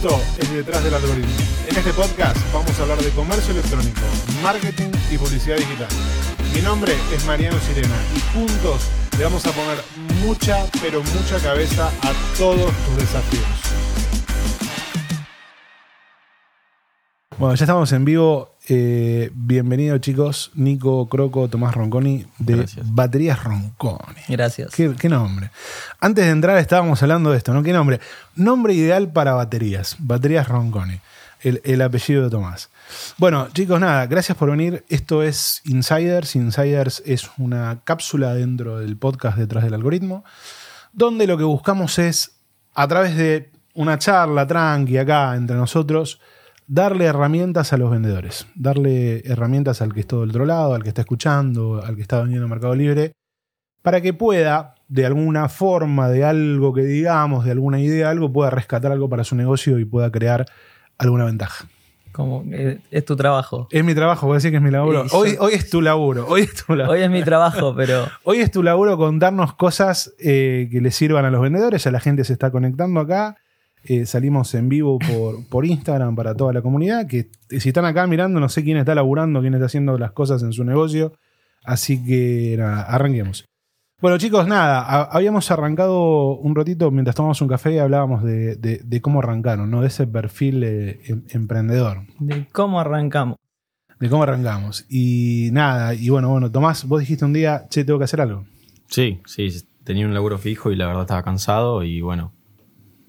Esto es Detrás del Algoritmo. En este podcast vamos a hablar de comercio electrónico, marketing y publicidad digital. Mi nombre es Mariano Sirena y juntos le vamos a poner mucha, pero mucha cabeza a todos tus desafíos. Bueno, ya estamos en vivo. Eh, bienvenidos chicos, Nico Croco, Tomás Ronconi de Gracias. Baterías Ronconi. Gracias. ¿Qué, qué nombre? Antes de entrar estábamos hablando de esto, ¿no? ¿Qué nombre? Nombre ideal para baterías. Baterías Ronconi. El, el apellido de Tomás. Bueno, chicos, nada, gracias por venir. Esto es Insiders. Insiders es una cápsula dentro del podcast detrás del algoritmo, donde lo que buscamos es, a través de una charla tranqui acá entre nosotros, darle herramientas a los vendedores, darle herramientas al que está del otro lado, al que está escuchando, al que está vendiendo en Mercado Libre, para que pueda, de alguna forma, de algo que digamos, de alguna idea, algo, pueda rescatar algo para su negocio y pueda crear alguna ventaja. Como, eh, es tu trabajo. Es mi trabajo, voy a decir que es mi laburo. Y yo- Hoy, hoy es tu laburo, hoy es tu laburo. Hoy es mi trabajo, pero Hoy es tu laburo contarnos cosas eh, que le sirvan a los vendedores. Ya la gente se está conectando acá. Eh, salimos en vivo por, por Instagram para toda la comunidad. Que si están acá mirando, no sé quién está laburando, quién está haciendo las cosas en su negocio. Así que nada, arranquemos. Bueno, chicos, nada, ha- habíamos arrancado un ratito mientras tomábamos un café y hablábamos de, de- de cómo arrancaron, ¿no? De ese perfil eh, em- emprendedor de cómo arrancamos. de cómo arrancamos. Y nada, y bueno, bueno, Tomás, vos dijiste un día, che, tengo que hacer algo. Sí, sí, tenía un laburo fijo y la verdad estaba cansado y bueno,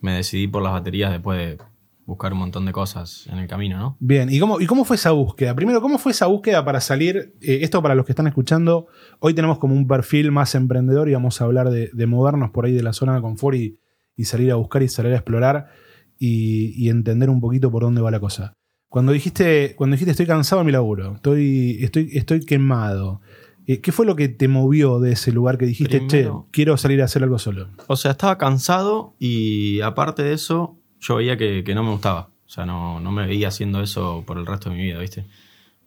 me decidí por las baterías después de buscar un montón de cosas en el camino, ¿no? Bien, ¿y cómo, ¿y cómo fue esa búsqueda? Primero, ¿cómo fue esa búsqueda para salir? eh, esto para los que están escuchando, hoy tenemos como un perfil más emprendedor y vamos a hablar de, de movernos por ahí de la zona de confort y, y salir a buscar y salir a explorar y, y entender un poquito por dónde va la cosa. Cuando dijiste, cuando dijiste estoy cansado de mi laburo, estoy, estoy, estoy quemado, ¿qué fue lo que te movió de ese lugar que dijiste, Primero- che, quiero salir a hacer algo solo? O sea, estaba cansado y aparte de eso, yo veía que, que no me gustaba. O sea, no, no me veía haciendo eso por el resto de mi vida, ¿viste?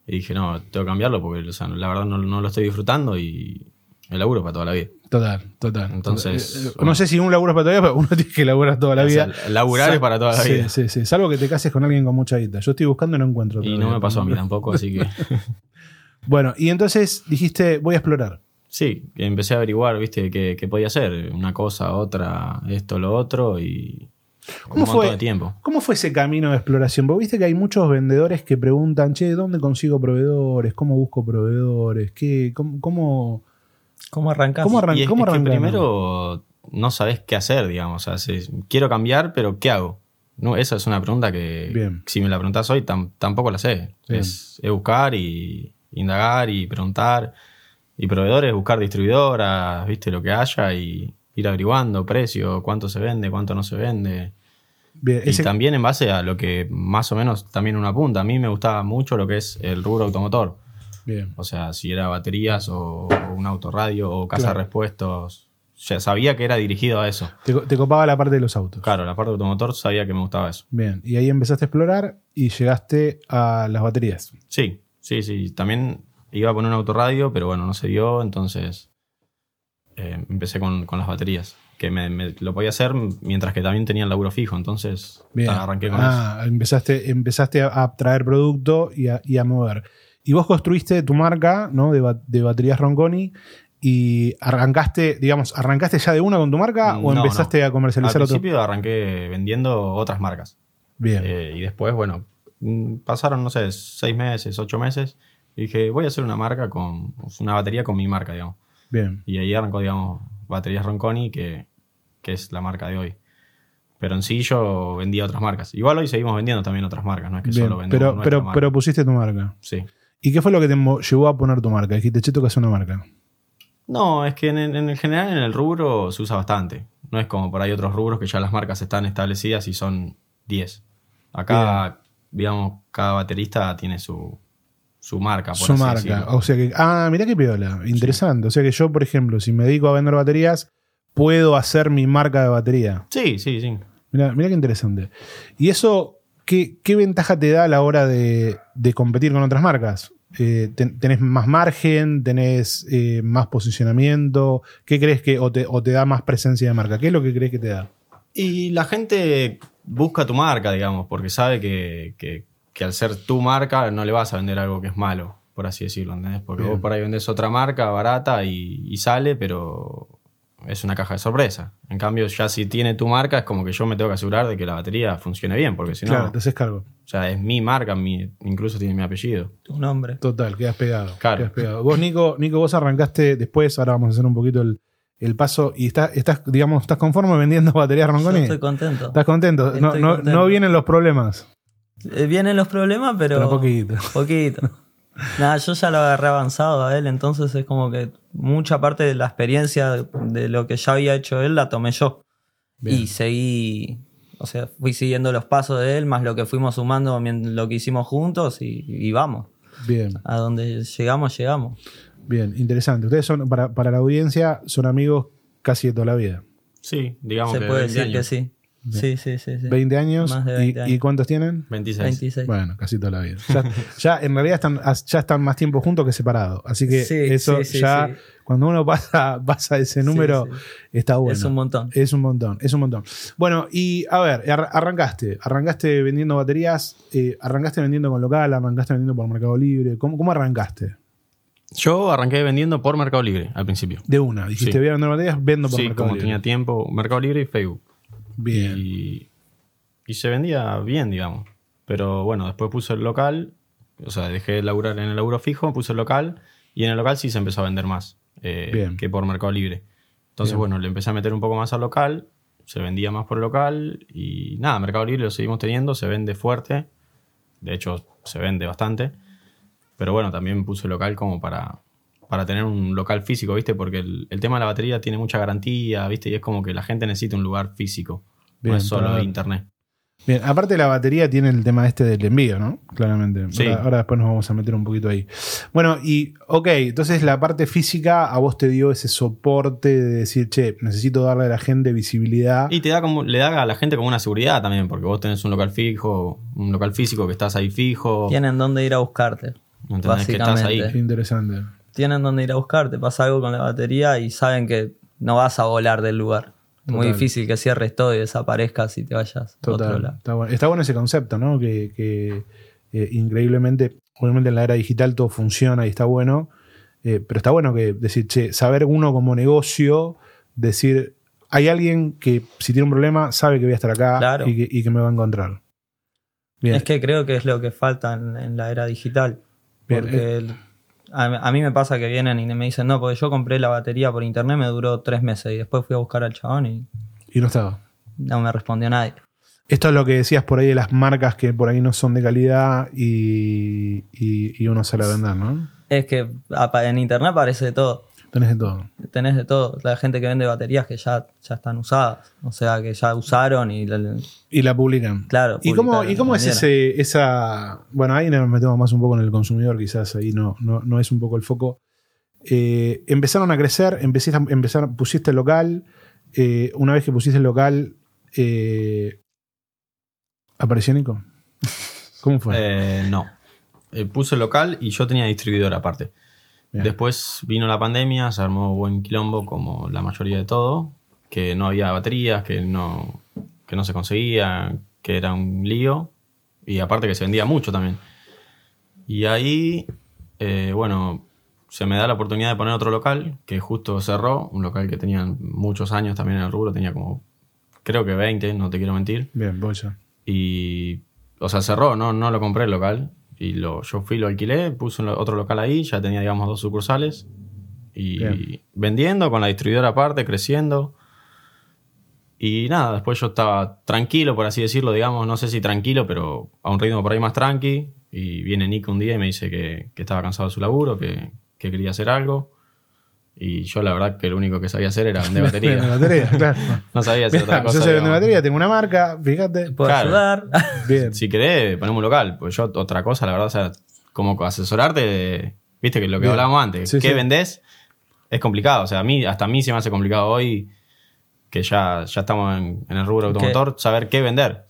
Y dije, no, tengo que cambiarlo porque o sea, la verdad no, no lo estoy disfrutando y el laburo para toda la vida. Total, total. Entonces, Eh, eh, no bueno. sé si un laburo es para toda la vida, pero uno tiene que laburar toda la O sea, vida. laburar es para toda la sí, vida. Sí, sí, Salvo que te cases con alguien con mucha guita. Yo estoy buscando y no encuentro. Y no me pasó a mí tampoco, así que Bueno, y entonces dijiste, voy a explorar. sí, que empecé a averiguar, ¿viste? ¿Qué, qué podía hacer? Una cosa, otra, esto, lo otro y ¿Cómo un montón fue? de tiempo. ¿Cómo fue ese camino de exploración? Porque viste que hay muchos vendedores que preguntan, che, ¿dónde consigo proveedores? ¿Cómo busco proveedores? ¿Qué, cómo, cómo, ¿Cómo arrancamos? ¿Cómo arran- Y es, cómo es que arrancaron? primero no sabes qué hacer, digamos. O sea, si- quiero cambiar, pero ¿qué hago? No, esa es una pregunta que, Bien. si me la preguntas hoy, tam- tampoco la sé. Es, es buscar y indagar y preguntar. Y proveedores, buscar distribuidoras, viste lo que haya y ir averiguando precio, cuánto se vende, cuánto no se vende. Bien, Y también en base a lo que más o menos también uno apunta. A mí me gustaba mucho lo que es el rubro automotor. bien. O sea, si era baterías o, o un autorradio o casa Claro. de repuestos. Ya sabía que era dirigido a eso. Te, te copaba la parte de los autos. Claro, la parte de automotor sabía que me gustaba eso. Bien, y ahí empezaste a explorar y llegaste a las baterías. Sí, sí, sí. También iba a poner un autorradio, pero bueno, no se dio. Entonces eh, empecé con, con las baterías. Que me, me- lo podía hacer mientras que también tenía el laburo fijo. Entonces Bien. arranqué con eso. ah, empezaste, empezaste a, traer producto y a, y a mover. Y vos construiste tu marca ¿no? de, de baterías Ronconi y arrancaste, digamos, ¿arrancaste ya de una con tu marca o No, empezaste no. a comercializar Al otro? principio arranqué vendiendo otras marcas. Bien. Eh, y después, bueno, pasaron, no sé, seis meses, ocho meses. Y dije, voy a hacer una marca con una batería con mi marca, digamos. Bien. Y ahí arrancó, digamos, Baterías Ronconi, que, que es la marca de hoy. Pero en sí yo vendía otras marcas. Igual hoy seguimos vendiendo también otras marcas, no es que Bien. solo vendemos Pero, marca. pero pusiste tu marca. Sí. ¿Y qué fue lo que te llevó a poner tu marca? Dijiste, che, que hacer una marca. No, es que en, en el general en el rubro se usa bastante. No es como por ahí otros rubros que ya las marcas están establecidas y son 10. Acá, digamos, cada baterista tiene su, su marca. Por Su así marca. decirlo. O sea que, ah, mirá qué piola. Interesante. O sea que yo, por ejemplo, si me dedico a vender baterías, puedo hacer mi marca de batería. Sí, sí, sí. Mirá, mirá qué interesante. Y eso, ¿qué, qué ventaja te da a la hora de, de competir con otras marcas? Eh, ten- ¿Tenés más margen? ¿Tenés eh, más posicionamiento? ¿Qué crees que, o te, o te da más presencia de marca? ¿Qué es lo que crees que te da? Y la gente busca tu marca, digamos, porque sabe que, que- que al ser tu marca no le vas a vender algo que es malo, por así decirlo, ¿entendés? Porque Bien. vos por ahí vendés otra marca barata y, y sale, pero es una caja de sorpresa. En cambio, ya si tiene tu marca, es como que yo me tengo que asegurar de que la batería funcione bien, porque si no, claro, te haces cargo. o sea, es mi marca, mi, incluso tiene mi apellido. Tu nombre. Total, quedas pegado. Claro. quedas pegado. Vos, Nico, Nico, vos arrancaste después, ahora vamos a hacer un poquito el, el paso. Y estás, estás, digamos, ¿estás conforme vendiendo baterías Yo Ronconi? estoy contento. ¿Estás contento? No, Estoy no- contento. no vienen los problemas. Eh, Vienen los problemas, pero. Pero poquito. Poquito. Nada, yo ya lo agarré avanzado a él, entonces es como que mucha parte de la experiencia de lo que ya había hecho él la tomé yo. Bien. Y seguí, o sea, fui siguiendo los pasos de él, más lo que fuimos sumando, lo que hicimos juntos y, y vamos. Bien, A donde llegamos, llegamos. Bien, interesante. Ustedes son, para, para la audiencia, son amigos casi de toda la vida. Sí, digamos Se que puede 20 decir que sí. Sí, sí, sí. sí. 20 años. Más de ¿Y- 20 ¿Y, años. cuántos tienen? 26. 26. Bueno, casi toda la vida. Ya, ya, en realidad están, ya están más tiempo juntos que separados. Así que Sí, eso sí, sí, ya, sí. cuando uno pasa, pasa ese número, sí. está bueno. Es un montón. Es un montón, es un montón. Bueno, y a ver, ar- arrancaste, arrancaste vendiendo baterías, eh, arrancaste vendiendo con local, arrancaste vendiendo por Mercado Libre. ¿Cómo, cómo arrancaste? Yo arranqué vendiendo por Mercado Libre al principio. De una, dijiste, Sí. voy a vender baterías, vendo por Sí, Mercado como Libre. tenía tiempo, Mercado Libre y Facebook. Bien, Y, y se vendía bien, digamos. Pero bueno, después puse el local, o sea, dejé de laburar en el laburo fijo, puse el local y en el local sí se empezó a vender más eh, Bien. que por Mercado Libre. Entonces, Bien. bueno, le empecé a meter un poco más al local, se vendía más por el local y nada, Mercado Libre lo seguimos teniendo, se vende fuerte, de hecho se vende bastante, pero bueno, también puse el local como para, para tener un local físico, ¿viste? Porque el, el tema de la batería tiene mucha garantía, ¿viste? Y es como que la gente necesita un lugar físico, Bien, no es solo para internet. bien. Aparte la batería tiene el tema este del envío, ¿no? Claramente. Sí. Ahora, ahora después nos vamos a meter un poquito ahí. Bueno, y ok, entonces la parte física a vos te dio ese soporte de decir, che, necesito darle a la gente visibilidad. Y te da como, le da a la gente como una seguridad también, porque vos tenés un local fijo, un local físico que estás ahí fijo. Tienen dónde ir a buscarte. ¿Entendés? Que estás ahí. Qué interesante. Tienen dónde ir a buscarte. Pasa algo con la batería y saben que no vas a volar del lugar. Muy difícil que cierres todo y desaparezcas y te vayas a otro lado. Está bueno. Está bueno ese concepto, ¿no? Que, que, eh, increíblemente, obviamente en la era digital todo funciona y está bueno, eh, pero está bueno que decir, che, saber uno como negocio, decir, hay alguien que si tiene un problema sabe que voy a estar acá Claro. y, que, y que me va a encontrar. Bien. Es que creo que es lo que falta en, en la era digital. Porque el- a, a mí me pasa que vienen y me dicen, no, porque yo compré la batería por internet, me duró tres meses y después fui a buscar al chabón y y no estaba. no me respondió nadie. Esto es lo que decías por ahí de las marcas que por ahí no son de calidad y, y- y uno sale a vender, ¿no? Es que en internet aparece de todo. Tenés de todo. Tenés de todo. La gente que vende baterías que ya, ya están usadas. O sea, que ya usaron y... la- Y la publican. Claro. ¿Y cómo, ¿Y cómo es ese, esa. Bueno, ahí nos metemos más un poco en el consumidor, quizás ahí no, no, no es un poco el foco. Eh, empezaron a crecer, empecé a, empezar, pusiste el local. eh, una vez que pusiste el local, eh, ¿apareció Nico? ¿Cómo fue? Eh, no. Eh, puse el local y yo tenía distribuidor aparte. Bien. Después vino la pandemia, se armó buen quilombo como la mayoría de todo, que no había baterías, que no, que no se conseguía, que era un lío y aparte que se vendía mucho también. Y ahí, eh, bueno, se me da la oportunidad de poner otro local que justo cerró, un local que tenía muchos años también en el rubro, tenía como, creo que 20, no te quiero mentir. Bien, ya. Y, o sea, cerró, no, no lo compré el local. Y lo, yo fui, lo alquilé, puse otro local ahí, ya tenía, digamos, dos sucursales. Y Bien. vendiendo con la distribuidora aparte, creciendo. Y nada, después yo estaba tranquilo, por así decirlo, digamos, no sé si tranquilo, pero a un ritmo por ahí más tranqui. Y viene Nico un día y me dice que, que estaba cansado de su laburo, que, que quería hacer algo. Y yo la verdad que lo único que sabía hacer era vender Vende batería. batería, claro. no sabía hacer otra cosa. yo sé vender batería, tengo una marca, fíjate. ¿Puedo Claro. ayudar? Bien. Si querés, ponemos un local. Pues yo, otra cosa, la verdad, o sea, como asesorarte, viste que lo que Bien. hablábamos antes, Sí, ¿qué sí. vendés? Es complicado. O sea, a mí, hasta a mí se me hace complicado hoy, que ya, ya estamos en, en el rubro ¿Qué? automotor, saber qué vender.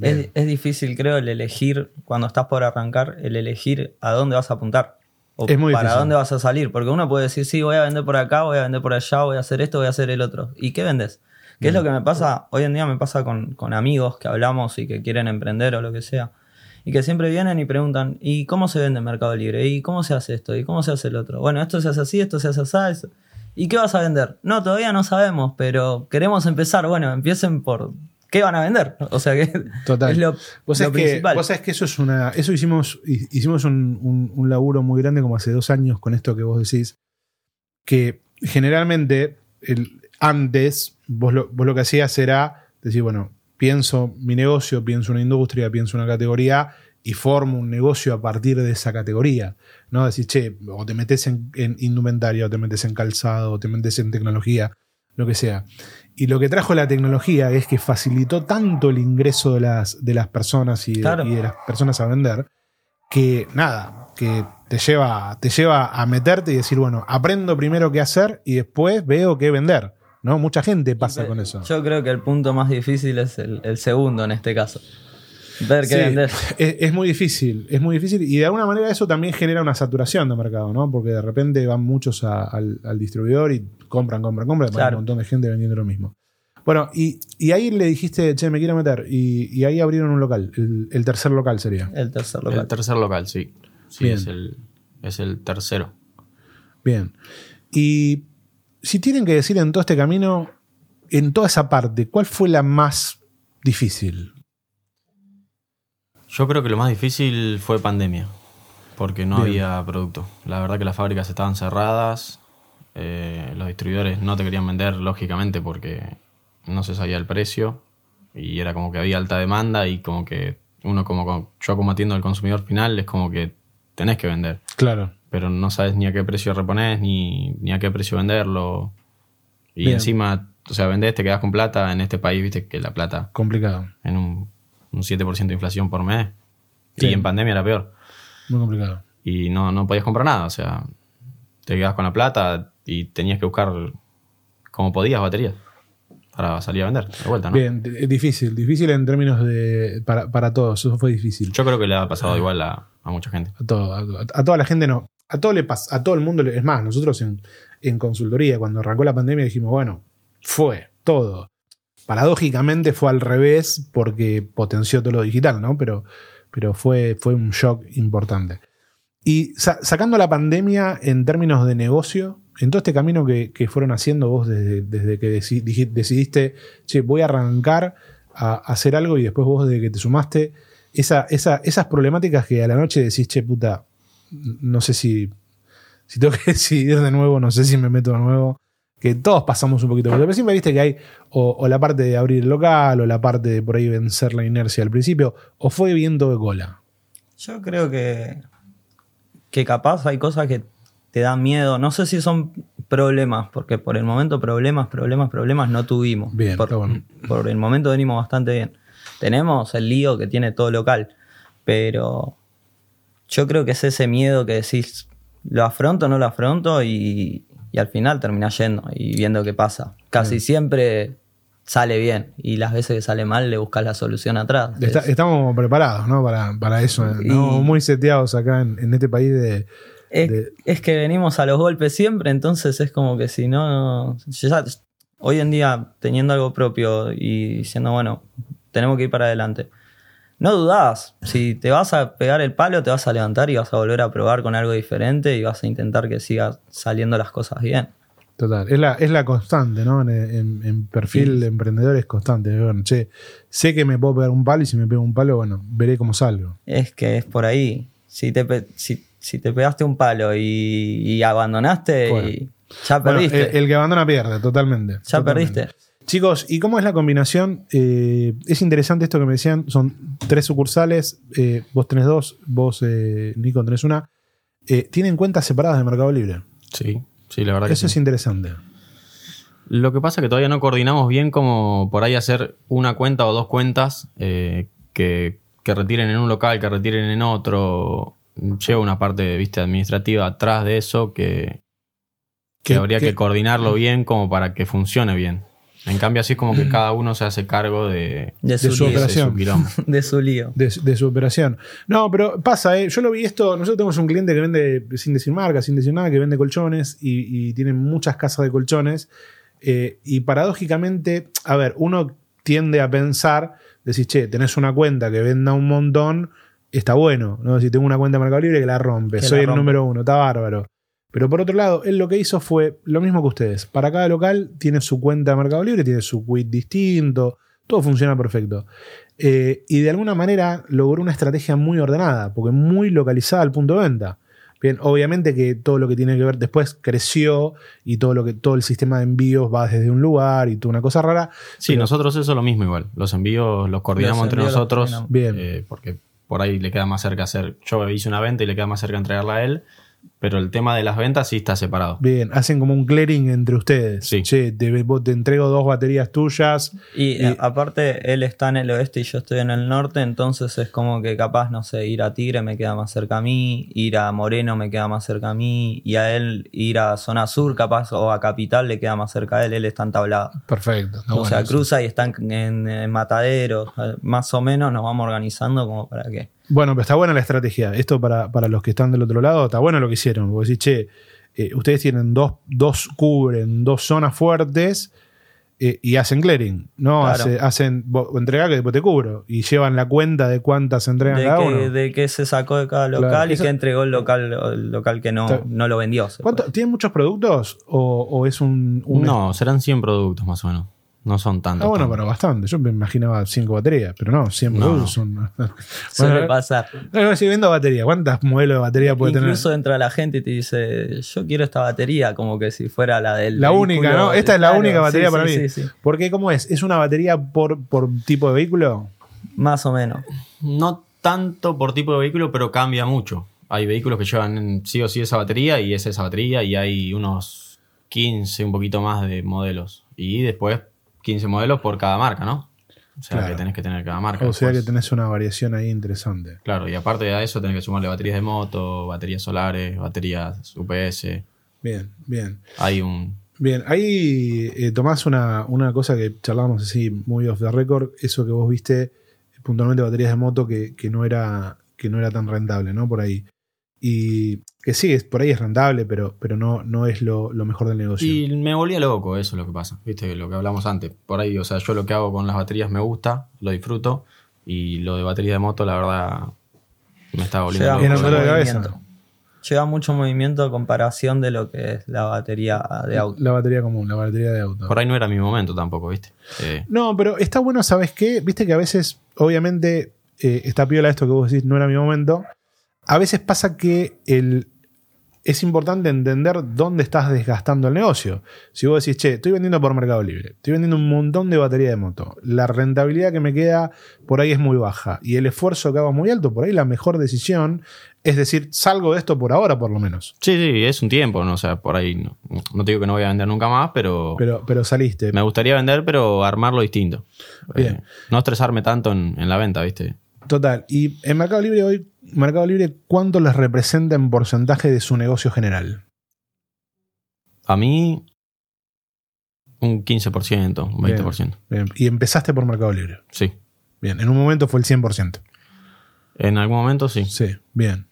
Es, es difícil, creo, el elegir, cuando estás por arrancar, el elegir a dónde vas a apuntar. O Es muy para difícil. dónde vas a salir. Porque uno puede decir, sí, voy a vender por acá, voy a vender por allá, voy a hacer esto, voy a hacer el otro. ¿Y qué vendes? Que es lo que me pasa, hoy en día me pasa con, con amigos que hablamos y que quieren emprender o lo que sea. Y que siempre vienen y preguntan, ¿y cómo se vende en Mercado Libre? ¿Y cómo se hace esto? ¿Y cómo se hace el otro? Bueno, esto se hace así, esto se hace así. ¿Y qué vas a vender? No, todavía no sabemos, pero queremos empezar. Bueno, empiecen por qué van a vender. O sea que Total. es lo, Vos lo sabés, que, principal. vos sabés que eso es una. Eso hicimos, hi- hicimos un, un- un laburo muy grande como hace dos años con esto que vos decís. Que generalmente el, antes vos lo, vos lo que hacías era decir, bueno, pienso mi negocio, pienso una industria, pienso una categoría y formo un negocio a partir de esa categoría. ¿no? Decís, che, o te metes en, en indumentaria, o te metes en calzado, o te metes en tecnología, lo que sea. Y lo que trajo la tecnología es que facilitó tanto el ingreso de las, de las personas y de, Claro. y de las personas a vender, que nada, que te lleva, te lleva a meterte y decir, bueno, aprendo primero qué hacer y después veo qué vender. ¿no? Mucha gente pasa con eso. Yo creo que el punto más difícil es el, el segundo en este caso. Ver qué Sí, vender. Es, es muy difícil, es muy difícil y de alguna manera eso también genera una saturación de mercado, ¿no? Porque de repente van muchos a- al, al distribuidor y compran, compran, compran, y hay Claro. un montón de gente vendiendo lo mismo. Bueno, y, y ahí le dijiste, che, me quiero meter, y, y ahí abrieron un local, el, el tercer local sería. El tercer local. El tercer local, sí. Sí, Bien. es el, es el tercero. Bien. Y si tienen que decir en todo este camino, en toda esa parte, ¿cuál fue la más difícil? Yo creo que lo más difícil fue pandemia, porque no Bien. había producto. La verdad que las fábricas estaban cerradas, eh, los distribuidores no te querían vender, lógicamente, porque no se sabía el precio y era como que había alta demanda y como que uno como como- yo como atiendo al consumidor final es como que tenés que vender, Claro. pero no sabes ni a qué precio reponés ni, ni a qué precio venderlo. Y Bien. encima, o sea, vendés, te quedás con plata en este país, viste que la plata Complicado. en un, un 7% de inflación por mes. Sí. Y en pandemia era peor. Muy complicado. Y no, no podías comprar nada. O sea, te quedabas con la plata y tenías que buscar como podías baterías para salir a vender de vuelta, ¿no? Bien, difícil, difícil en términos de. Para, para todos, eso fue difícil. Yo creo que le ha pasado igual a, a mucha gente. A, todo, a, a toda la gente no. A todo le pasa, a todo el mundo. le- Es más, nosotros en, en consultoría, cuando arrancó la pandemia, dijimos, bueno, fue todo. Paradójicamente fue al revés porque potenció todo lo digital, ¿no? Pero, pero fue, fue un shock importante. Y sa- sacando la pandemia en términos de negocio, en todo este camino que, que fueron haciendo vos desde, desde que decidiste, che, voy a arrancar a, hacer algo y después vos desde que te sumaste, esa, esa- esas problemáticas que a la noche decís, che, puta, no sé si, si tengo que decidir de nuevo, no sé si me meto de nuevo, que todos pasamos un poquito por eso. Pero siempre viste que hay o, o la parte de abrir el local, o la parte de por ahí vencer la inercia al principio, o fue viento de cola. Yo creo que, que capaz hay cosas que te dan miedo. No sé si son problemas, porque por el momento problemas, problemas, problemas no tuvimos. Bien, por, está bueno. por el momento venimos bastante bien. Tenemos el lío que tiene todo local, pero yo creo que es ese miedo que decís, lo afronto o no lo afronto y, y al final terminás yendo y viendo qué pasa. Casi siempre sale bien y las veces que sale mal le buscas la solución atrás. Está- Es- estamos preparados ¿no? para, para eso. Y- Estamos muy seteados acá en, en este país de, Es, de- es que venimos a los golpes siempre, entonces es como que si no. ya- hoy en día, teniendo algo propio y diciendo, bueno, tenemos que ir para adelante. No dudás, si te vas a pegar el palo, te vas a levantar y vas a volver a probar con algo diferente y vas a intentar que sigan saliendo las cosas bien. Total, es la, es la constante, ¿no? En, en- en perfil Sí. de emprendedor es constante. Bueno, che, sé que me puedo pegar un palo y si me pego un palo, bueno, veré cómo salgo. Es que es por ahí. Si te, si, si te pegaste un palo y, y abandonaste, Bueno. y ya Bueno, perdiste. el, el que abandona pierde, totalmente. ya Totalmente. perdiste. Chicos, ¿y cómo es la combinación? Eh, es interesante esto que me decían, son tres sucursales, eh, vos tenés dos, vos, eh, Nico, tenés una. Eh, tienen cuentas separadas de Mercado Libre. Sí, sí, la verdad que Eso sí. es interesante. Lo que pasa es que todavía no coordinamos bien como por ahí hacer una cuenta o dos cuentas eh, que, que retiren en un local, que retiren en otro. Lleva una parte viste, administrativa atrás de eso que, que Que- habría que- que coordinarlo bien como para que funcione bien. En cambio, así es como que cada uno se hace cargo de, De su, su lío. de operación. su. De su lío. de, de su operación. No, pero pasa, ¿eh? yo lo vi esto, nosotros tenemos un cliente que vende, sin decir marca, sin decir nada, que vende colchones y, y tiene muchas casas de colchones. Eh, y paradójicamente, a ver, uno tiende a pensar, decir, che, tenés una cuenta que venda un montón, está bueno, ¿no? Si tengo una cuenta de Mercado Libre que la rompe, Que soy la el número uno, está bárbaro. Pero por otro lado, él lo que hizo fue lo mismo que ustedes. Para cada local tiene su cuenta de Mercado Libre, tiene su quit distinto, todo funciona perfecto. Eh, y de alguna manera logró una estrategia muy ordenada, porque muy localizada al punto de venta. Bien, obviamente que todo lo que tiene que ver después creció y todo lo que todo el sistema de envíos va desde un lugar y toda una cosa rara. Sí, Pero- nosotros eso es lo mismo igual. Los envíos los coordinamos Los entre envíos nosotros. Bien. eh, porque por ahí le queda más cerca hacer. Yo hice una venta y le queda más cerca entregarla a él. Pero el tema de las ventas sí está separado. Bien, hacen como un clearing entre ustedes. Sí. Che, te, vos te entrego dos baterías tuyas. Y, Y- eh, aparte, él está en el oeste y yo estoy en el norte, entonces es como que capaz, no sé, ir a Tigre me queda más cerca a mí, ir a Moreno me queda más cerca a mí, y a él ir a zona sur capaz o a Capital le queda más cerca a él, él está en tablado. Perfecto. está o bueno sea, cruza y está en, en- en Mataderos, eh, más o menos nos vamos organizando como para que... Bueno, pero está buena la estrategia. Esto para, para los que están del otro lado, está bueno lo que hicieron. Porque decís, che, eh, ustedes tienen dos, dos, cubren dos zonas fuertes eh, y hacen clearing. ¿no? Claro. Hace- hacen, vos entregá que después te cubro. Y llevan la cuenta de cuántas entregan De cada que, uno. de que se sacó de cada local Claro, y que entregó el local, el local que no, no lo vendió. se ¿Cuánto- puede ¿Tienen muchos productos o, o es un, un- No, serán 100 productos más o menos. No son tantos. Ah, bueno, tantos. pero bastante. Yo me imaginaba cinco baterías, pero no, 100 No. son. Suele Bueno, pasar. No, no, si vendo batería, ¿cuántas modelos de batería puede Incluso tener? entra la gente y te dice, yo quiero esta batería, como que si fuera la del La vehículo. única, ¿no? Esta es la Claro, única batería sí, para sí, mí. sí, sí. Porque, ¿cómo es? ¿Es una batería por, por tipo de vehículo? Más o menos. No tanto por tipo de vehículo, pero cambia mucho. Hay vehículos que llevan sí o sí esa batería y es esa batería y hay unos 15, un poquito más de modelos. Y después 15 modelos por cada marca, ¿no? O sea Claro. que tenés que tener cada marca. O sea que tenés una variación ahí interesante. Claro, y aparte de eso tenés que sumarle baterías de moto, baterías solares, baterías UPS. Bien, bien. Hay un... Bien, ahí eh, tomás una, una cosa que charlábamos así muy off the record, eso que vos viste puntualmente baterías de moto que, que no era que no era tan rentable, ¿no? Por ahí. Y que sí, es, por ahí es rentable, pero, pero no, no es lo, lo mejor del negocio. Y me volvía loco, eso es lo que pasa. Viste, lo que hablamos antes. Por ahí, o sea, yo lo que hago con las baterías me gusta, lo disfruto. Y lo de batería de moto, la verdad, me está volviendo Lleva loco. Mucho movimiento. Lleva mucho movimiento a comparación de lo que es la batería de auto. La batería común, la batería de auto. Por ahí no era mi momento tampoco, ¿viste? Eh, No, pero está bueno, ¿sabes qué? Viste que a veces, obviamente, eh, está piola esto que vos decís, no era mi momento. A veces pasa que el, es importante entender dónde estás desgastando el negocio. Si vos decís, che, estoy vendiendo por Mercado Libre, estoy vendiendo un montón de batería de moto, la rentabilidad que me queda por ahí es muy baja y el esfuerzo que hago es muy alto, por ahí la mejor decisión es decir, salgo de esto por ahora por lo menos. sí, sí, es un tiempo, ¿no? O sea, por ahí no, no te digo que no voy a vender nunca más, pero, Pero, pero saliste. me gustaría vender, pero armarlo distinto. Bien. Eh, no estresarme tanto en, en la venta, ¿viste? Total. Y en Mercado Libre hoy, Mercado Libre, ¿cuánto les representa en porcentaje de su negocio general? A mí, un 15%, un 20%. Bien. Y empezaste por Mercado Libre. Sí. Bien. En un momento fue el 100%. En algún momento sí. Sí. Bien.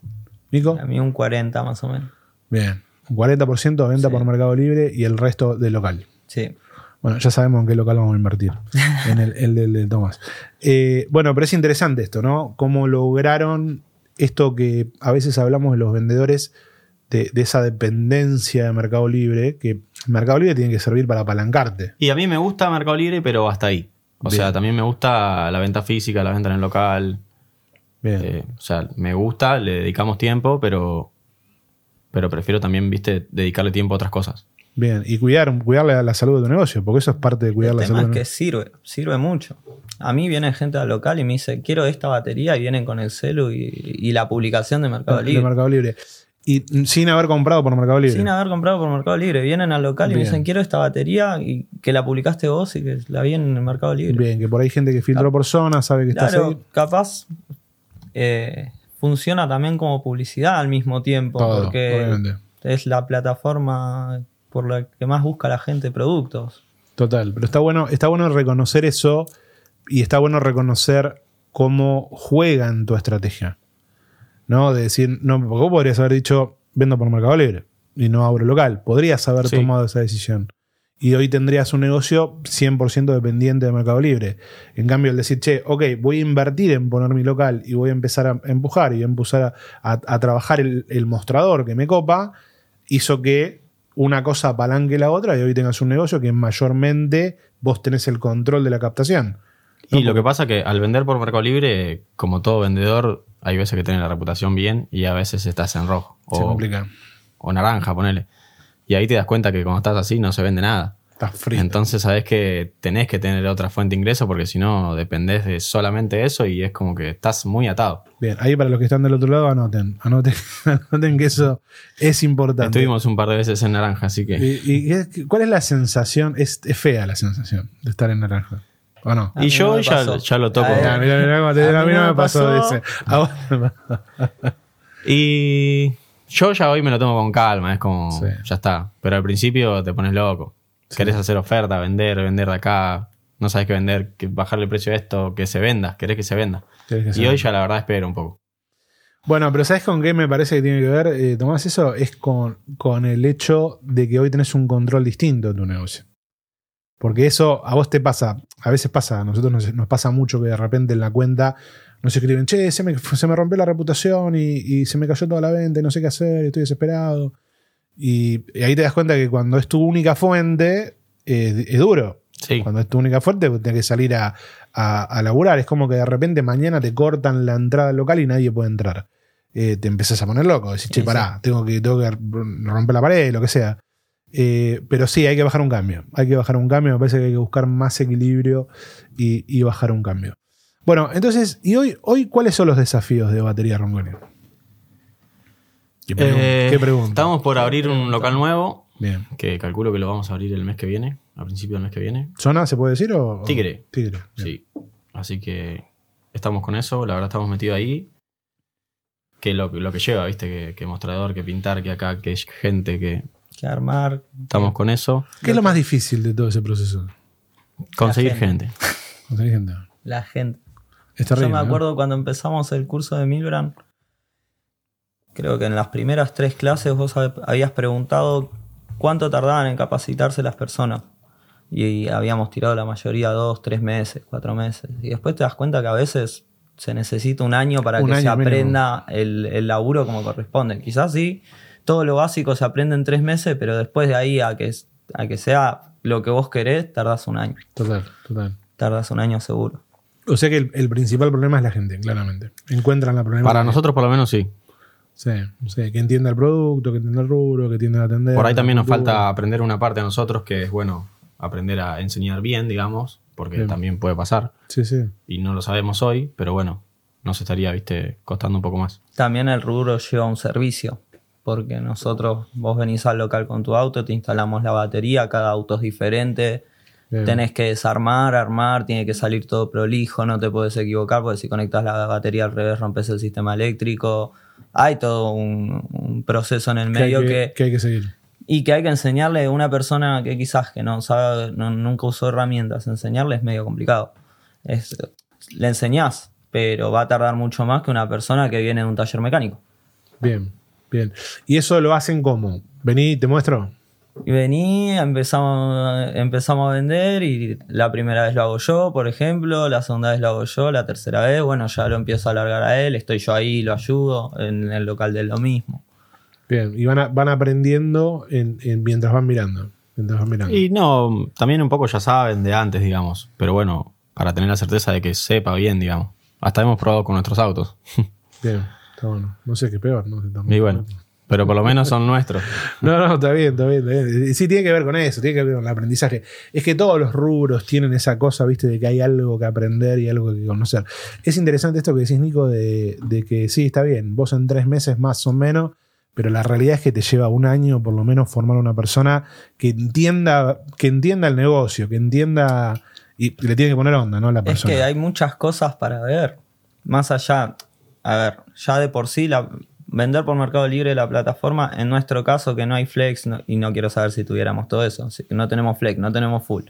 Nico. A mí un 40 más o menos. Bien. Un 40% venta Sí. por Mercado Libre y el resto del local. Sí. Bueno, ya sabemos en qué local vamos a invertir. en el, el del de Tomás. Eh, bueno, pero es interesante esto, ¿no? Cómo lograron esto que a veces hablamos de los vendedores, de, de esa dependencia de Mercado Libre, que Mercado Libre tiene que servir para apalancarte. Y a mí me gusta Mercado Libre, pero hasta ahí. O Bien. sea, también me gusta la venta física, la venta en el local. Bien. Eh, o sea, me gusta, le dedicamos tiempo, pero, pero prefiero también, viste, dedicarle tiempo a otras cosas. Bien, y cuidar, cuidar la, la salud de tu negocio, porque eso es parte de cuidar el la tema salud. es de que sirve, sirve mucho. A mí viene gente al local y me dice, quiero esta batería y vienen con el celu y, y la publicación de Mercado de Libre. Mercado Libre. Y sin haber comprado por Mercado Libre. Sin haber comprado por Mercado Libre. Vienen al local y me dicen, quiero esta batería y que la publicaste vos y que la vi en el Mercado Libre. Bien, que por ahí hay gente que filtró por zona, sabe que estás ahí. Claro, capaz eh, funciona también como publicidad al mismo tiempo, Todo, porque obviamente. es la plataforma por la que más busca la gente productos. Total, pero está bueno, está bueno reconocer eso y está bueno reconocer cómo juegan tu estrategia. ¿No? De decir, no, porque vos podrías haber dicho, vendo por Mercado Libre y no abro local. Podrías haber Sí. tomado esa decisión. y hoy tendrías un negocio 100% dependiente de Mercado Libre. En cambio, el decir, che, ok, voy a invertir en poner mi local y voy a empezar a empujar y a empezar a, a- a trabajar el, el mostrador que me copa, hizo que una cosa apalanque la otra y hoy tengas un negocio que mayormente vos tenés el control de la captación. Y lo que pasa que al vender por Mercado Libre, como todo vendedor, hay veces que tiene la reputación bien y a veces estás en rojo. Se O, complica. o naranja, ponele. Y ahí te das cuenta que cuando estás así no se vende nada. Estás frito. Entonces sabes que tenés que tener otra fuente de ingreso porque si no dependés de solamente eso y es como que estás muy atado. Bien, ahí para los que están del otro lado, anoten. Anoten, anoten que eso es importante. Estuvimos un par de veces en naranja, así que... ¿Y, cuál es la sensación? Es, es fea la sensación de estar en naranja. ¿O no? A Y yo no ya, lo toco. A Mirá, mirá, mirá cómo te- a a, mí mí no no me pasó, pasó. dice. A vos me pasó. Y yo ya hoy me lo tomo con calma, es como, Sí. ya está. Pero al principio te pones loco. Querés hacer oferta, vender, vender de acá. No sabes qué vender, que bajarle el precio a esto, que se venda, querés que se venda. Que Y hoy ya la verdad espero un poco. Bueno, pero ¿sabes con qué me parece que tiene que ver, eh, Tomás? Eso es con, con el hecho de que hoy tenés un control distinto de tu negocio. Porque eso a vos te pasa, a veces pasa, a nosotros nos, nos pasa mucho que de repente en la cuenta nos escriben, che, se me, se me rompió la reputación y, y se me cayó toda la venta y no sé qué hacer, estoy desesperado. Y, y ahí te das cuenta que cuando es tu única fuente, eh, es duro. Sí. Cuando es tu única fuente, vos tenés que salir a, a, a laburar. Es como que de repente mañana te cortan la entrada al local y nadie puede entrar. Eh, te empezás a poner loco. Decís, che, Sí, pará, tengo que, tengo que romper la pared, lo que sea. Eh, pero sí, hay que bajar un cambio. Hay que bajar un cambio. Me parece que hay que buscar más equilibrio y, y bajar un cambio. Bueno, entonces, ¿y hoy, hoy cuáles son los desafíos de batería Rongoni? ¿Qué, pregun- Eh, qué pregunta? Estamos por abrir un local nuevo, Bien. que calculo que lo vamos a abrir el mes que viene, a principio del mes que viene. ¿Zona se puede decir? O, Tigre. Tigre. bien. Sí. Así que estamos con eso, la verdad estamos metidos ahí. Que lo, lo que lleva, viste, que, que mostrador, que pintar, que acá, que es gente, que Que armar. estamos con eso. ¿Qué es lo más difícil de todo ese proceso? Conseguir gente. gente. Conseguir gente. La gente. Es terrible, Yo me ¿no? acuerdo cuando empezamos el curso de Milbrand, creo que en las primeras tres clases vos hab- habías preguntado cuánto tardaban en capacitarse las personas. Y habíamos tirado la mayoría dos, tres meses, cuatro meses. Y después te das cuenta que a veces se necesita un año para Un que se año aprenda el, el laburo como corresponde. Quizás sí, todo lo básico se aprende en tres meses, pero después de ahí a que, a que sea lo que vos querés, tardás un año. Total, total. Tardás un año seguro. O sea que el, el principal problema es la gente, claramente. Encuentran la problemática. Para nosotros por lo menos sí. Sí, sí, que entienda el producto, que entienda el rubro, que entienda atender. Por ahí también nos la falta aprender una parte a nosotros que es, bueno, aprender a enseñar bien, digamos, porque Bien. también puede pasar. Sí, sí. Y no lo sabemos hoy, pero bueno, nos estaría, viste, costando un poco más. También el rubro lleva un servicio, porque nosotros, vos venís al local con tu auto, te instalamos la batería, cada auto es diferente, Bien. tenés que desarmar, armar, tiene que salir todo prolijo, no te puedes equivocar, porque si conectas la batería al revés rompes el sistema eléctrico. Hay todo un, un proceso en el medio que, que, que hay que seguir. y que hay que enseñarle a una persona que quizás que no sabe, no- nunca usó herramientas, enseñarle es medio complicado. Es, le enseñás, pero va a tardar mucho más que una persona que viene de un taller mecánico. Bien, bien. ¿Y eso lo hacen como? Vení, te muestro. Y vení, empezamos, empezamos a vender y la primera vez lo hago yo, por ejemplo, la segunda vez lo hago yo, la tercera vez, bueno, ya lo empiezo a alargar a él, estoy yo ahí, lo ayudo, en el local de él lo mismo. Bien. Y van, a- van aprendiendo en, en- mientras van mirando. Mientras van mirando. Y no, también un poco ya saben de antes, digamos. Pero bueno, para tener la certeza de que sepa bien, digamos. Hasta hemos probado con nuestros autos. Bien, está bueno. No sé qué peor, ¿no? Tampoco- y bueno, pero por lo menos son nuestros. No, no, está bien, está bien, está bien. Sí, tiene que ver con eso, tiene que ver con el aprendizaje. Es que todos los rubros tienen esa cosa, viste, de que hay algo que aprender y algo que conocer. Es interesante esto que decís, Nico, de, de que sí, está bien, vos en tres meses más o menos, pero la realidad es que te lleva un año por lo menos formar una persona que entienda, que entienda el negocio, que entienda y le tiene que poner onda, ¿no? La Es persona. que hay muchas cosas para ver. Más allá, a ver, ya de por sí, la, vender por Mercado Libre la plataforma, en nuestro caso que no hay flex, no- y no quiero saber si tuviéramos todo eso, si no tenemos flex, no tenemos full.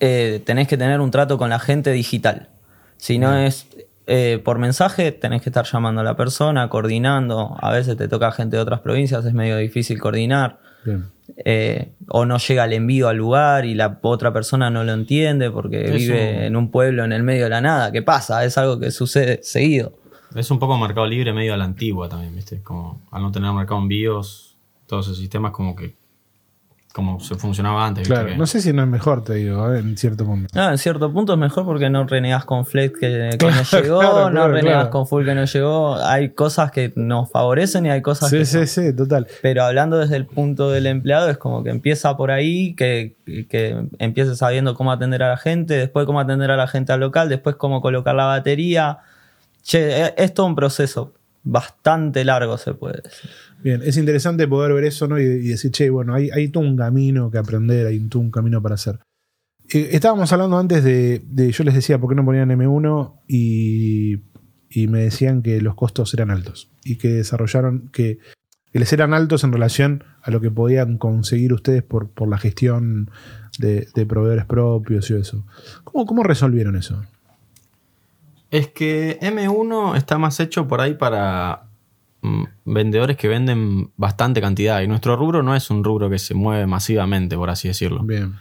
Eh, tenés que tener un trato con la gente digital. Si no es eh, por mensaje tenés que estar llamando a la persona, coordinando. A veces te toca gente de otras provincias, es medio difícil coordinar. Bien. Eh, o no llega el envío al lugar y la otra persona no lo entiende porque Eso- vive en un pueblo en el medio de la nada. ¿Qué pasa? Es algo que sucede seguido. Es un poco mercado libre medio a la antigua también, ¿viste? Como al no tener mercado envíos, todos esos sistemas como que como se funcionaba antes, ¿viste? Claro, Que- no sé si no es mejor, te digo, ¿eh? en cierto punto. Ah, en cierto punto es mejor porque no renegas con Flex que, que Claro, no llegó, claro, no claro, renegas claro. con Full que no llegó. Hay cosas que nos favorecen y hay cosas Sí, que sí, no. sí, total. Pero hablando desde el punto del empleado, es como que empieza por ahí, que, que empiece sabiendo cómo atender a la gente, después cómo atender a la gente al local, después cómo colocar la batería. Che, es- es todo un proceso bastante largo, se puede decir. Bien, es interesante poder ver eso, ¿no? Y, decir, che, bueno, hay, hay todo un camino que aprender, hay todo un camino para hacer. Eh, estábamos hablando antes de, de- yo les decía, ¿por qué no ponían M1? Y, y me decían que los costos eran altos y que desarrollaron, que, que les eran altos en relación a lo que podían conseguir ustedes por, por la gestión de, de proveedores propios y eso. ¿Cómo, cómo resolvieron eso? Es que M1 está más hecho por ahí para mm, vendedores que venden bastante cantidad. Y nuestro rubro no es un rubro que se mueve masivamente, por así decirlo. Bien,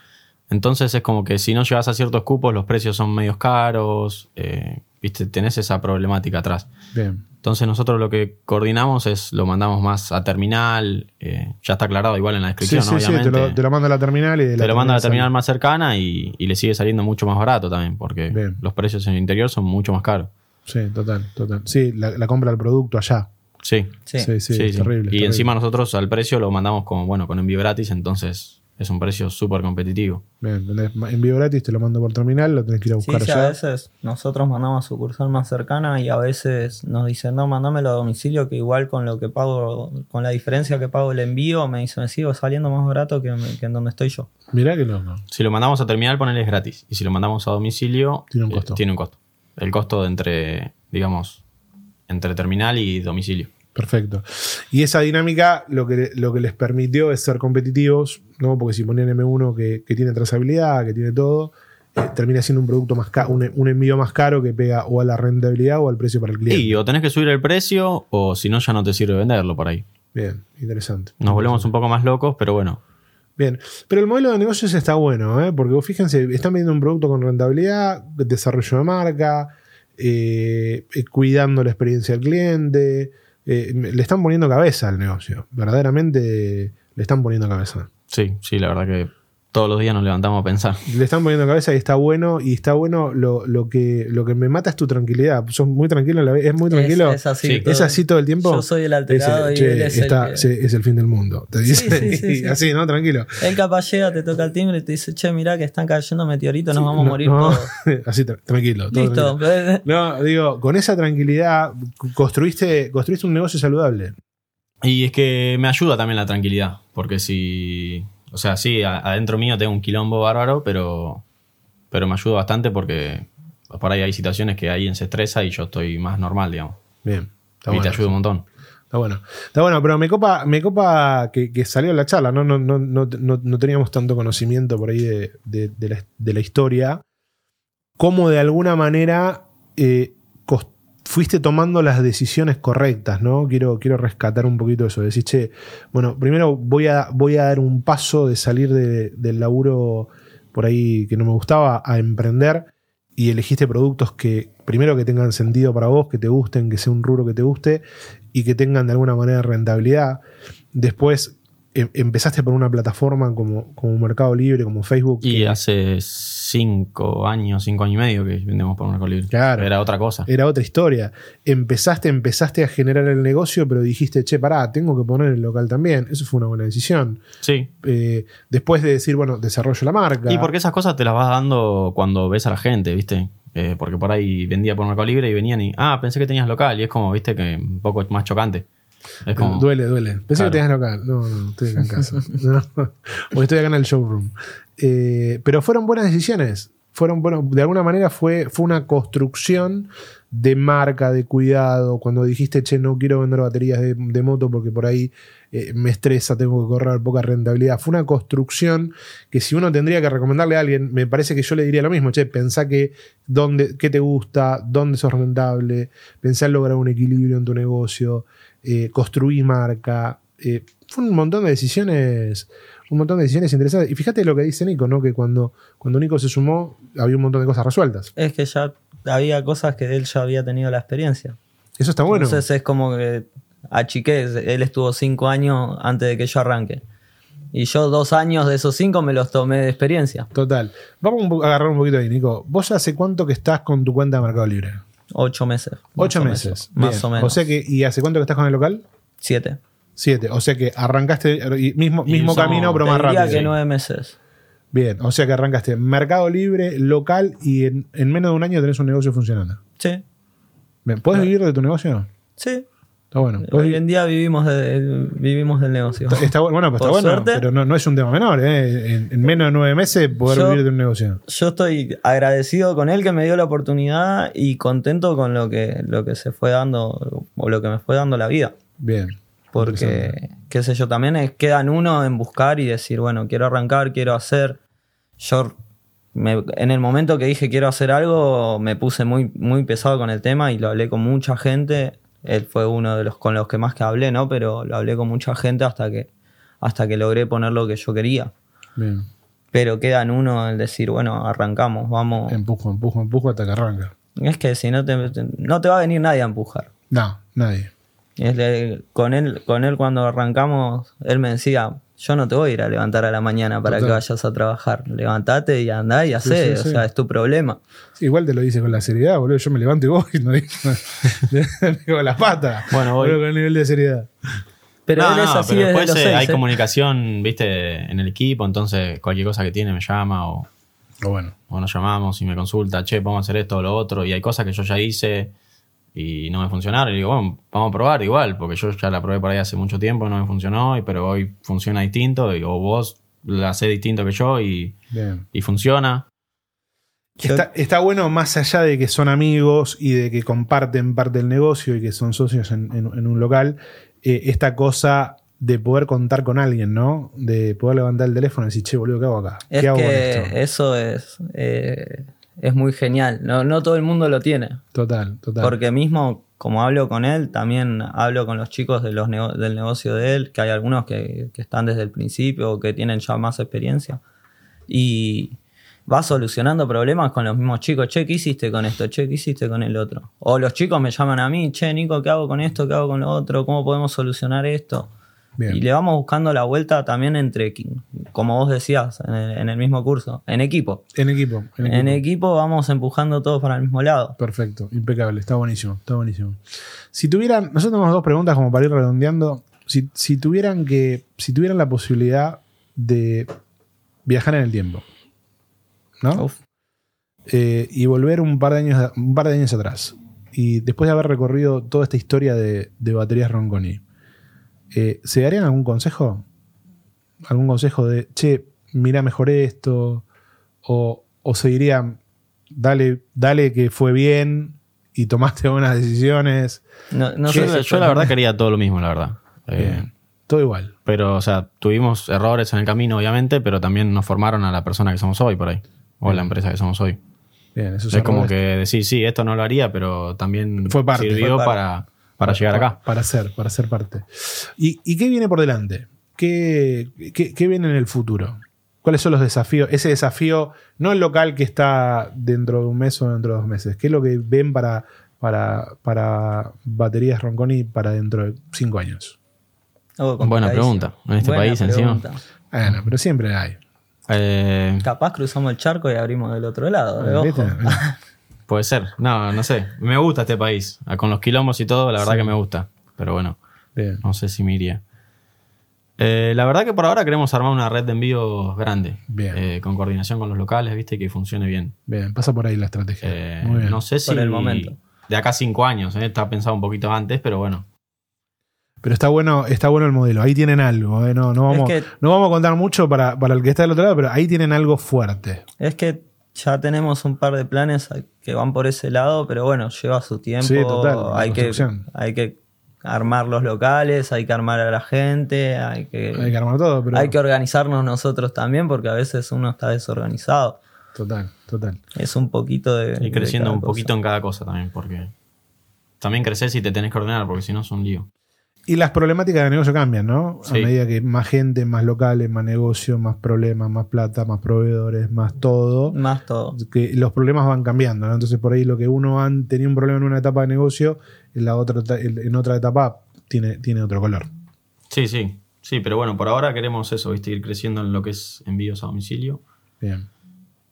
Entonces es como que si no llegas a ciertos cupos, los precios son medios caros. eh, Viste, tenés esa problemática atrás. bien. Entonces nosotros lo que coordinamos es lo mandamos más a terminal. eh, ya está aclarado igual en la descripción, sí, sí, obviamente. te lo, te lo manda a la terminal y de Te lo manda a la terminal sale. más cercana y, y le sigue saliendo mucho más barato también, porque Bien. los precios en el interior son mucho más caros. Sí, total, total. Sí, la, la compra del producto allá. Sí, Sí. Sí, sí, sí, es sí. terrible. Y terrible. encima nosotros al precio lo mandamos con, bueno, con envío gratis, entonces es un precio súper competitivo. Bien, ¿entendés? envío gratis, te lo mando por terminal, lo tenés que ir a Sí, buscar sí, a allá. veces nosotros mandamos a sucursal más cercana y a veces nos dicen, no, mandámelo a domicilio, que igual con lo que pago, con la diferencia que pago el envío, me dice, me sigo saliendo más barato que, que en donde estoy yo. Mirá que loco. Si lo mandamos a terminal, ponele es gratis. Y si lo mandamos a domicilio, Tiene un eh, costo. tiene un costo. El costo de entre, digamos, entre terminal y domicilio. Perfecto. Y esa dinámica lo que, lo que les permitió es ser competitivos, ¿no? Porque si ponían M1 que, que tiene trazabilidad, que tiene todo, eh, termina siendo un producto más caro, un, un envío más caro que pega o a la rentabilidad o al precio para el cliente. Y o tenés que subir el precio, o si no, ya no te sirve venderlo por ahí. Bien, interesante. Nos volvemos un poco más locos, pero bueno. Bien, pero el modelo de negocios está bueno, ¿eh? porque vos fíjense, están vendiendo un producto con rentabilidad, desarrollo de marca, eh, eh, cuidando la experiencia del cliente, eh, le están poniendo cabeza al negocio, verdaderamente le están poniendo cabeza. Sí, sí, la verdad que todos los días nos levantamos a pensar. Le están poniendo cabeza y está bueno, y está bueno, lo, lo que, lo que me mata es tu tranquilidad, sos muy tranquilo, la es muy tranquilo, Es, es así. Sí. todo- ¿Es así todo el tiempo. Yo soy el Te alterado dice, y "Che, él es está- el que- sí, es el fin del mundo. Te dice, sí, sí, así, ¿no? Tranquilo. Él capaz llega, te toca el timbre y te dice, che, mirá que están cayendo meteoritos, nos Sí, vamos a morir no, todos. Así, tra- tranquilo. todo Listo. tranquilo. No, digo, con esa tranquilidad construiste, construiste un negocio saludable. Y es que me ayuda también la tranquilidad, porque si, o sea, sí, adentro mío tengo un quilombo bárbaro, pero, pero me ayuda bastante porque por ahí hay situaciones que alguien se estresa y yo estoy más normal, digamos. Bien. Está y bueno. te ayuda un montón. Está bueno. Está bueno, pero me copa, me copa que, que salió la charla, ¿no? No, no, no, no- teníamos tanto conocimiento por ahí de, de- de la, de la historia. Cómo de alguna manera eh, fuiste tomando las decisiones correctas, ¿no? Quiero, quiero rescatar un poquito eso. Decir, che, bueno, primero voy a, voy a dar un paso de salir de- del laburo por ahí que no me gustaba a emprender y elegiste productos que, primero, que tengan sentido para vos, que te gusten, que sea un rubro que te guste y que tengan de alguna manera rentabilidad. Después empezaste por una plataforma como, como Mercado Libre, como Facebook. Y que hace cinco años, cinco años y medio que vendemos por Mercado Libre. Claro. Era otra cosa. era otra historia. Empezaste, empezaste a generar el negocio, pero dijiste, che, pará, tengo que poner el local también. Eso fue una buena decisión. Sí. Eh, después de decir, bueno, desarrollo la marca. Y porque esas cosas te las vas dando cuando ves a la gente, ¿viste? Eh, porque por ahí vendía por Mercado Libre y venían y, ah, pensé que tenías local. Y es como, ¿viste? Que un poco más chocante. Es como, Duele, duele. Pensé Claro. que tenías local. No, no, estoy acá en casa. No, porque estoy acá en el showroom. Eh, pero fueron buenas decisiones. fueron, bueno, de alguna manera fue, fue una construcción de marca, de cuidado. Cuando dijiste, che, no quiero vender baterías de, de moto porque por ahí eh, me estresa, tengo que correr poca rentabilidad. Fue una construcción que si uno tendría que recomendarle a alguien, me parece que yo le diría lo mismo, che, pensá que dónde, qué te gusta, dónde sos rentable, pensá en lograr un equilibrio en tu negocio, eh, construir marca. Eh, fue un montón de decisiones, un montón de decisiones interesantes. Y fíjate lo que dice Nico, ¿no? Que cuando, cuando Nico se sumó, había un montón de cosas resueltas. Es que ya había cosas que él ya había tenido la experiencia. Eso está bueno. Entonces es como que achiqué, él estuvo cinco años antes de que yo arranque. Y yo dos años de esos cinco me los tomé de experiencia. Total. Vamos a agarrar un poquito ahí, Nico. ¿Vos hace cuánto que estás con tu cuenta de Mercado Libre? Ocho meses. Ocho meses. Más Bien. o menos. O sea que, ¿y hace cuánto que estás con el local? Siete. Siete. O sea que arrancaste mismo, mismo camino, pero más rápido. que nueve meses. Bien. O sea que arrancaste Mercado Libre, local y en, en menos de un año tenés un negocio funcionando. Sí. Bien. ¿Puedes vivir de tu negocio? Sí. Está bueno. ¿Podés Hoy en día vivimos, de- vivimos del negocio. Está bu- bueno, pues está Por bueno, suerte. pero no, no es un tema menor, ¿eh? En, en menos de nueve meses poder Yo- vivir de un negocio. Yo estoy agradecido con él que me dio la oportunidad y contento con lo que, lo que se fue dando o lo que me fue dando la vida. Bien. Porque, qué sé yo, también es, queda en uno en buscar y decir, bueno, quiero arrancar, quiero hacer. Yo, me- en el momento que dije quiero hacer algo, me puse muy, muy pesado con el tema y lo hablé con mucha gente. Él fue uno de los con los que más que hablé, ¿no? Pero lo hablé con mucha gente hasta que, hasta que logré poner lo que yo quería. Bien. Pero queda en uno el decir, bueno, arrancamos, vamos. Empujo, empujo, empujo hasta que arranca. Es que si no te, te- no te va a venir nadie a empujar. No, nadie. Es de- con, él, con él cuando arrancamos, él me decía, yo no te voy a ir a levantar a la mañana para Total. que vayas a trabajar. Levantate y andá y hacé. sí, sí. O sea, es tu problema. Sí, igual te lo dice con la seriedad, boludo. Yo me levanto y voy, no digo con las patas. Bueno, voy. Boludo, con el nivel de seriedad. Pero No, él es no, así pero desde después los eh, seis, hay ¿eh? comunicación, viste, en el equipo, entonces cualquier cosa que tiene me llama o, O bueno. o nos llamamos y me consulta, che, vamos a hacer esto o lo otro, y hay cosas que yo ya hice y no me funcionaron, y digo, bueno, vamos a probar igual, porque yo ya la probé por ahí hace mucho tiempo, no me funcionó, pero hoy funciona distinto, y, o vos la hacés distinto que yo y, y funciona. Está, está bueno más allá de que son amigos y de que comparten parte del negocio y que son socios en, en- en un local, eh, esta cosa de poder contar con alguien, ¿no? De poder levantar el teléfono y decir, che, boludo, ¿qué hago acá? ¿Qué Es hago con que esto? eso es, eh, es muy genial. No, no todo el mundo lo tiene. Total, total. Porque mismo, como hablo con él, también hablo con los chicos de los nego- del negocio de él, que hay algunos que, que están desde el principio o que tienen ya más experiencia. Y va solucionando problemas con los mismos chicos. Che, ¿qué hiciste con esto? Che, ¿qué hiciste con el otro? O los chicos me llaman a mí, che, Nico, ¿qué hago con esto? ¿Qué hago con lo otro? ¿Cómo podemos solucionar esto? Bien. Y le vamos buscando la vuelta también entre, como vos decías, en el, en el mismo curso, en equipo. En equipo. En equipo. En equipo vamos empujando todos para el mismo lado. Perfecto, impecable, está buenísimo, está buenísimo. Si tuvieran, nosotros tenemos dos preguntas como para ir redondeando. Si, si tuvieran que, si tuvieran la posibilidad de viajar en el tiempo, ¿no? Uf. Eh, y volver un par de años, un par de años atrás. Y después de haber recorrido toda esta historia de, de baterías Ronconi, eh, ¿se darían algún consejo? ¿Algún consejo de, che, mira mejor esto? O, o se dirían, dale, dale que fue bien y tomaste buenas decisiones. No, no yo, yo la verdad quería todo lo mismo, la verdad. Eh, Bien. Todo igual. pero, o sea, tuvimos errores en el camino, obviamente, pero también nos formaron a la persona que somos hoy por ahí. O la empresa que somos hoy. Bien, eso Es como que decir, sí, esto no lo haría, pero también Fue parte, sirvió fue parte. para, para llegar acá. Para ser, para ser parte. ¿Y, y qué viene por delante? ¿Qué, qué, qué viene en el futuro? ¿Cuáles son los desafíos? Ese desafío, no el local que está dentro de un mes o dentro de dos meses. ¿Qué es lo que ven para, para, para baterías Ronconi para dentro de cinco años? Oh, Buena pregunta. En este Buena país, encima. Bueno, pero siempre hay. Eh, Capaz cruzamos el charco y abrimos del otro lado. puede ser. No, no sé. Me gusta este país. Ah, Con los quilombos y todo, la verdad que me gusta. Pero bueno, Bien. no sé si me iría. Eh, la verdad que por ahora queremos armar una red de envíos grande. Bien. Eh, con coordinación con los locales, viste, que funcione bien. Bien, pasa por ahí la estrategia. Eh, Muy bien. no sé si. Por el momento. De acá a cinco años, eh, está pensado un poquito antes, pero bueno. Pero está bueno, está bueno el modelo. Ahí tienen algo. eh. No, no, vamos, Es que- no vamos a contar mucho para, para el que está del otro lado, pero ahí tienen algo fuerte. Es que ya tenemos un par de planes que van por ese lado, pero bueno, lleva su tiempo. Sí, total, hay, que, hay que armar los locales, hay que armar a la gente, hay que, Hay que armar todo, pero. hay que organizarnos nosotros también, porque a veces uno está desorganizado. Total, total. Es un poquito de. Y creciendo de cada un cosa. poquito en cada cosa también, porque también creces y te tenés que ordenar, porque si no es un lío. Y las problemáticas de negocio cambian, ¿no? A medida que más gente, más locales, más negocio, más problemas, más plata, más proveedores, más todo. Más todo. que los problemas van cambiando, ¿no? Entonces por ahí lo que uno han tenido un problema en una etapa de negocio, en la otra en otra etapa tiene, tiene otro color. Sí, sí. Sí, pero bueno, por ahora queremos eso, ¿viste? Ir creciendo en lo que es envíos a domicilio. Bien.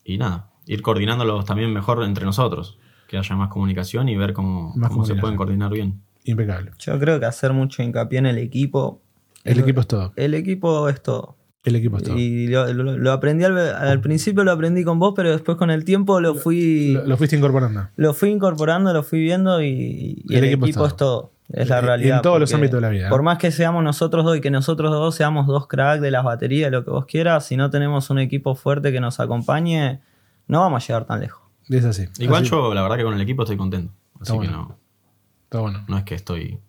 Y nada, ir coordinándolos también mejor entre nosotros. Que haya más comunicación y ver cómo, Más cómo se pueden coordinar bien. Impecable. Yo creo que hacer mucho hincapié en el equipo. El equipo es todo. El equipo es todo. El equipo es todo. Y lo, lo- lo aprendí al, al principio, lo aprendí con vos, pero después con el tiempo lo fui, Lo, lo fuiste incorporando. lo fui incorporando, lo fui viendo y, y El el, equipo equipo, es es todo. Es la realidad. en todos los ámbitos de la vida, ¿eh? Por más que seamos nosotros dos y que nosotros dos seamos dos cracks de las baterías, lo que vos quieras, si no tenemos un equipo fuerte que nos acompañe, no vamos a llegar tan lejos. Es así. Igual Así. yo, la verdad que con el equipo estoy contento. Así Está que bueno. no, Está bueno. no es que estoy...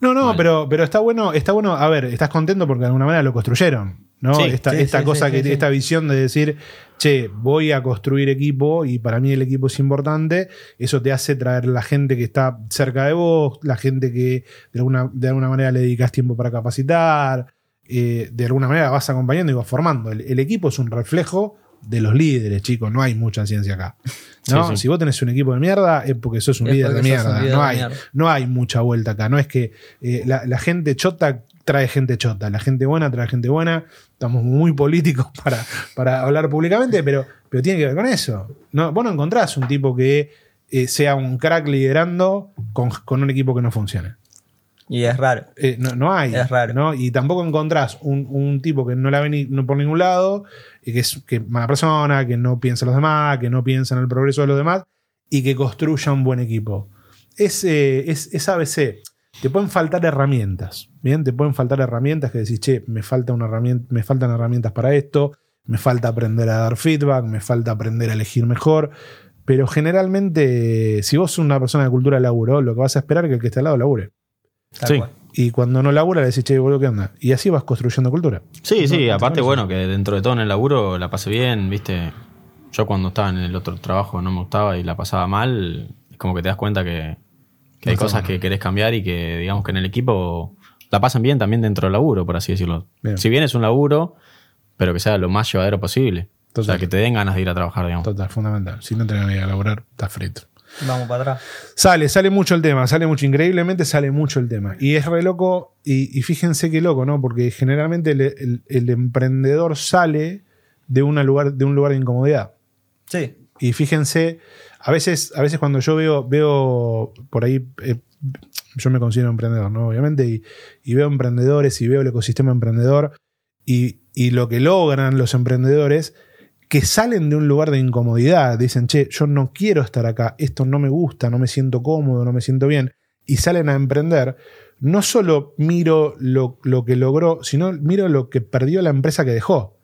No, no, pero, pero está bueno, está bueno, a ver, estás contento porque de alguna manera lo construyeron, ¿no? Sí, esta sí, esta sí, cosa sí, que sí, sí. esta visión de decir, che, voy a construir equipo y para mí el equipo es importante, eso te hace traer la gente que está cerca de vos, la gente que de alguna, de alguna manera le dedicas tiempo para capacitar, eh, de alguna manera vas acompañando y vas formando. El, el equipo es un reflejo de los líderes, chicos, no hay mucha ciencia acá. ¿no? Sí, sí. Si vos tenés un equipo de mierda, es porque sos un Es líder de mierda. líder No de hay, mierda. no hay mucha vuelta acá. No es que eh, la, la gente chota trae gente chota, la gente buena trae gente buena. Estamos muy políticos para, para hablar públicamente, pero, pero tiene que ver con eso. No, vos no encontrás un tipo que eh, sea un crack liderando con, con un equipo que no funcione. Y es raro. Eh, no, no hay. Es raro. ¿no? Y tampoco encontrás un, un tipo que no la ve ni- no por ningún lado, y que es que mala persona, que no piensa en los demás, que no piensa en el progreso de los demás, y que construya un buen equipo. Es, eh, es, es ABC. Te pueden faltar herramientas. Bien, te pueden faltar herramientas que decís, che, me, falta una herramienta, me faltan herramientas para esto, me falta aprender a dar feedback, me falta aprender a elegir mejor. Pero generalmente, si vos sos una persona de cultura de laburo, lo que vas a esperar es que el que esté al lado labure. Tal Sí. cual. Y cuando no labura, le decís, che, boludo, ¿qué onda? Y así vas construyendo cultura. Sí, No, sí, no, aparte, no, bueno, que dentro de todo en el laburo la pasé bien, ¿viste? Yo cuando estaba en el otro trabajo no me gustaba y la pasaba mal, es como que te das cuenta que, que hay No cosas que querés cambiar y que, digamos, que en el equipo la pasan bien también dentro del laburo, por así decirlo. Bien. Si bien es un laburo, pero que sea lo más llevadero posible. O sea, que te den ganas de ir a trabajar, digamos. Total, fundamental. Si no tenés ganas de ir a laburar, estás frito. Vamos para atrás. Sale, sale mucho el tema, sale mucho, increíblemente sale mucho el tema. Y es re loco, y, y fíjense qué loco, ¿no? Porque generalmente el, el- el emprendedor sale de, una lugar, de un lugar de incomodidad. Sí. Y fíjense, a veces, a veces cuando yo veo, veo por ahí, eh, yo me considero emprendedor, ¿no? Obviamente, y, y veo emprendedores y veo el ecosistema emprendedor y, y lo que logran los emprendedores que salen de un lugar de incomodidad, dicen, che, yo no quiero estar acá, esto no me gusta, no me siento cómodo, no me siento bien, y salen a emprender, no solo miro lo, lo que logró, sino miro lo que perdió la empresa que dejó.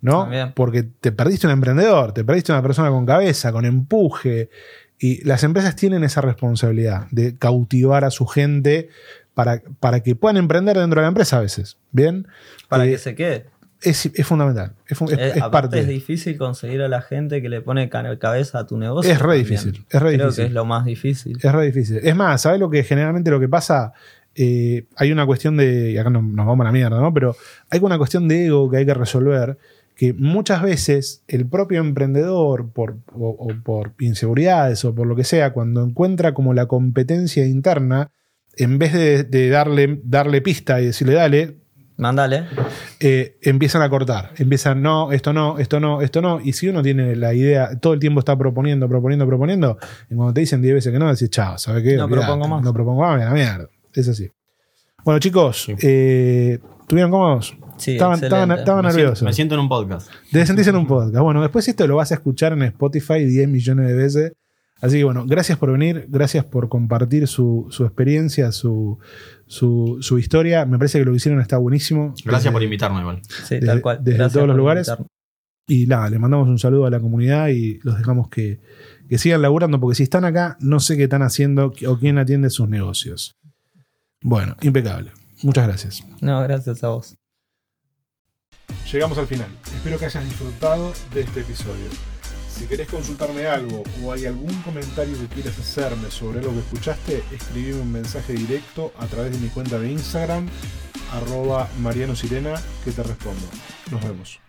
¿no? También. Porque te perdiste un emprendedor, te perdiste una persona con cabeza, con empuje. Y las empresas tienen esa responsabilidad de cautivar a su gente para, para que puedan emprender dentro de la empresa a veces. ¿Bien? Para Eh, que se quede. Es, es fundamental. Es, es- Eh, es parte. es difícil conseguir a la gente que le pone ca- cabeza a tu negocio. Es re también. difícil, es re Creo difícil. que es lo más difícil. Es re difícil. Es más, ¿sabes lo que generalmente lo que pasa? Eh, hay una cuestión de. Y acá no- nos vamos a la mierda, ¿no? Pero hay una cuestión de ego que hay que resolver. Que muchas veces el propio emprendedor, por, o, o por inseguridades o por lo que sea, cuando encuentra como la competencia interna, en vez de, de darle, darle pista y decirle dale, Mándale. eh, empiezan a cortar. Empiezan, no, esto no, esto no, esto no. Y si uno tiene la idea, todo el tiempo está proponiendo, proponiendo, proponiendo, y cuando te dicen 10 veces que no, decís, chao, ¿sabes qué? No propongo más. No propongo más, la mierda. Es así. Bueno, chicos, Sí. eh, ¿tuvieron cómodos? Sí, estaban, estaban, Me siento, nerviosos. me siento en un podcast. Debe sentirse en un podcast. Bueno, después esto lo vas a escuchar en Spotify 10 millones de veces. Así que bueno, gracias por venir, gracias por compartir su, su experiencia, su, su, su historia. Me parece que lo que hicieron está buenísimo. Gracias Desde- por invitarme, igual. Sí, desde- tal cual. desde Gracias todos los lugares. Y nada, le mandamos un saludo a la comunidad y los dejamos que, que sigan laburando, porque si están acá, no sé qué están haciendo o quién atiende sus negocios. Bueno, impecable. Muchas gracias. No, gracias a vos. Llegamos al final. Espero que hayas disfrutado de este episodio. Si querés consultarme algo o hay algún comentario que quieras hacerme sobre lo que escuchaste, escribime un mensaje directo a través de mi cuenta de Instagram, arroba Mariano Sirena, que te respondo. Nos vemos.